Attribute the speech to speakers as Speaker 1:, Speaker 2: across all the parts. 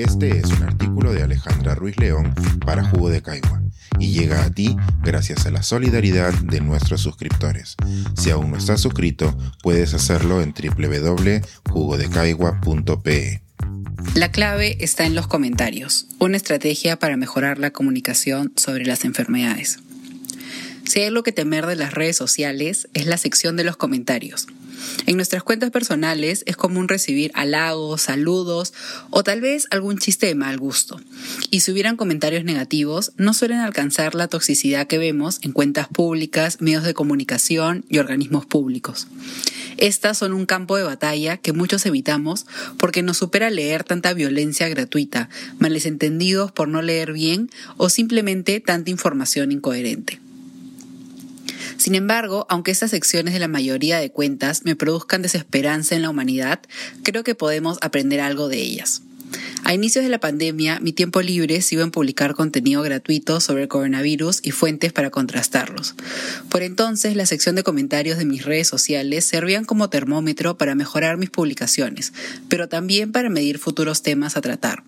Speaker 1: Este es un artículo de Alejandra Ruiz León para Jugo de Caigua y llega a ti gracias a la solidaridad de nuestros suscriptores. Si aún no estás suscrito, puedes hacerlo en www.jugodecaigua.pe.
Speaker 2: La clave está en los comentarios, una estrategia para mejorar la comunicación sobre las enfermedades. Si hay algo que temer de las redes sociales es la sección de los comentarios. En nuestras cuentas personales es común recibir halagos, saludos o tal vez algún chiste de mal gusto. Y si hubieran comentarios negativos, no suelen alcanzar la toxicidad que vemos en cuentas públicas, medios de comunicación y organismos públicos. Estas son un campo de batalla que muchos evitamos porque nos supera leer tanta violencia gratuita, males entendidos por no leer bien o simplemente tanta información incoherente. Sin embargo, aunque estas secciones de la mayoría de cuentas me produzcan desesperanza en la humanidad, creo que podemos aprender algo de ellas. A inicios de la pandemia, mi tiempo libre se iba en publicar contenido gratuito sobre el coronavirus y fuentes para contrastarlos. Por entonces, la sección de comentarios de mis redes sociales servían como termómetro para mejorar mis publicaciones, pero también para medir futuros temas a tratar.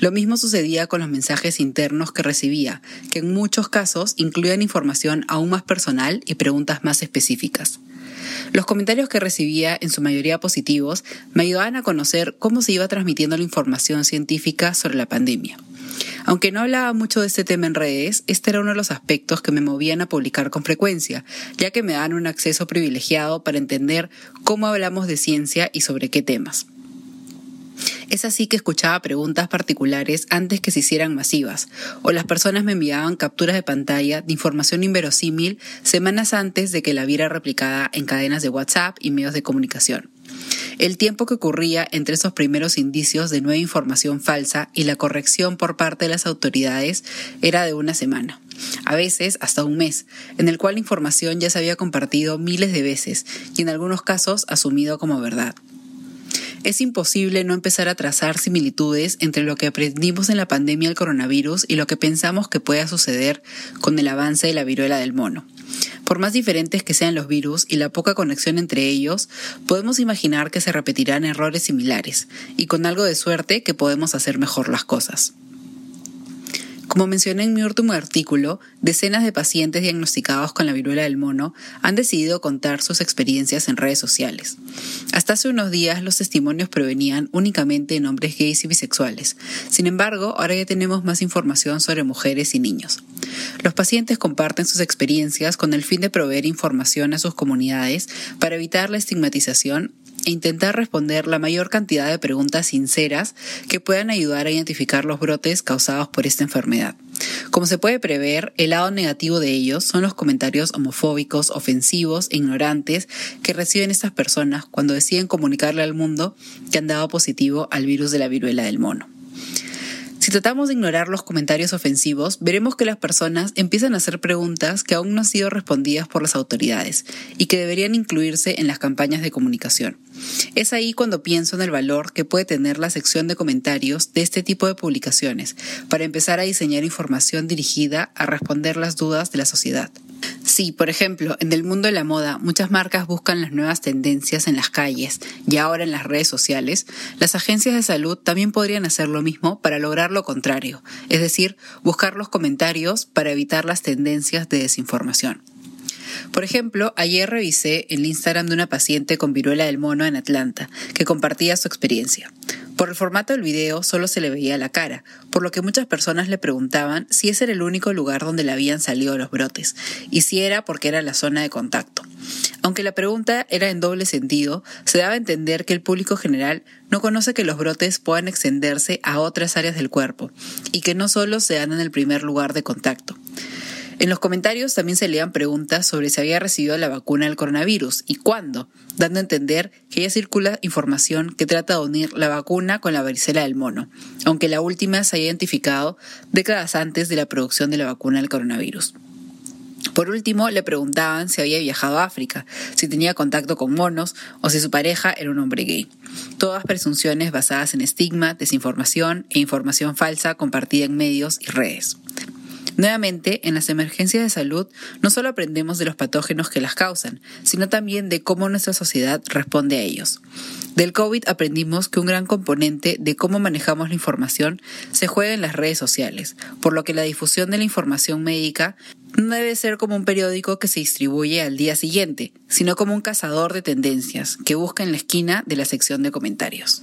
Speaker 2: Lo mismo sucedía con los mensajes internos que recibía, que en muchos casos incluían información aún más personal y preguntas más específicas. Los comentarios que recibía, en su mayoría positivos, me ayudaban a conocer cómo se iba transmitiendo la información científica sobre la pandemia. Aunque no hablaba mucho de este tema en redes, este era uno de los aspectos que me movían a publicar con frecuencia, ya que me dan un acceso privilegiado para entender cómo hablamos de ciencia y sobre qué temas. Es así que escuchaba preguntas particulares antes que se hicieran masivas, o las personas me enviaban capturas de pantalla de información inverosímil semanas antes de que la viera replicada en cadenas de WhatsApp y medios de comunicación. El tiempo que ocurría entre esos primeros indicios de nueva información falsa y la corrección por parte de las autoridades era de una semana, a veces hasta un mes, en el cual la información ya se había compartido miles de veces y en algunos casos asumido como verdad es imposible no empezar a trazar similitudes entre lo que aprendimos en la pandemia del coronavirus y lo que pensamos que pueda suceder con el avance de la viruela del mono. Por más diferentes que sean los virus y la poca conexión entre ellos, podemos imaginar que se repetirán errores similares, y con algo de suerte que podemos hacer mejor las cosas. Como mencioné en mi último artículo, decenas de pacientes diagnosticados con la viruela del mono han decidido contar sus experiencias en redes sociales. Hasta hace unos días los testimonios provenían únicamente de hombres gays y bisexuales. Sin embargo, ahora ya tenemos más información sobre mujeres y niños. Los pacientes comparten sus experiencias con el fin de proveer información a sus comunidades para evitar la estigmatización e intentar responder la mayor cantidad de preguntas sinceras que puedan ayudar a identificar los brotes causados por esta enfermedad. Como se puede prever, el lado negativo de ellos son los comentarios homofóbicos, ofensivos e ignorantes que reciben estas personas cuando deciden comunicarle al mundo que han dado positivo al virus de la viruela del mono. Si tratamos de ignorar los comentarios ofensivos, veremos que las personas empiezan a hacer preguntas que aún no han sido respondidas por las autoridades y que deberían incluirse en las campañas de comunicación. Es ahí cuando pienso en el valor que puede tener la sección de comentarios de este tipo de publicaciones para empezar a diseñar información dirigida a responder las dudas de la sociedad. Sí, por ejemplo, en el mundo de la moda, muchas marcas buscan las nuevas tendencias en las calles y ahora en las redes sociales, las agencias de salud también podrían hacer lo mismo para lograr lo contrario, es decir, buscar los comentarios para evitar las tendencias de desinformación. Por ejemplo, ayer revisé el Instagram de una paciente con viruela del mono en Atlanta, que compartía su experiencia. Por el formato del video solo se le veía la cara, por lo que muchas personas le preguntaban si ese era el único lugar donde le habían salido los brotes, y si era porque era la zona de contacto. Aunque la pregunta era en doble sentido, se daba a entender que el público general no conoce que los brotes puedan extenderse a otras áreas del cuerpo, y que no solo se dan en el primer lugar de contacto. En los comentarios también se leían preguntas sobre si había recibido la vacuna del coronavirus y cuándo, dando a entender que ya circula información que trata de unir la vacuna con la varicela del mono, aunque la última se haya identificado décadas antes de la producción de la vacuna del coronavirus. Por último, le preguntaban si había viajado a África, si tenía contacto con monos o si su pareja era un hombre gay. Todas presunciones basadas en estigma, desinformación e información falsa compartida en medios y redes. Nuevamente, en las emergencias de salud no solo aprendemos de los patógenos que las causan, sino también de cómo nuestra sociedad responde a ellos. Del COVID aprendimos que un gran componente de cómo manejamos la información se juega en las redes sociales, por lo que la difusión de la información médica no debe ser como un periódico que se distribuye al día siguiente, sino como un cazador de tendencias que busca en la esquina de la sección de comentarios.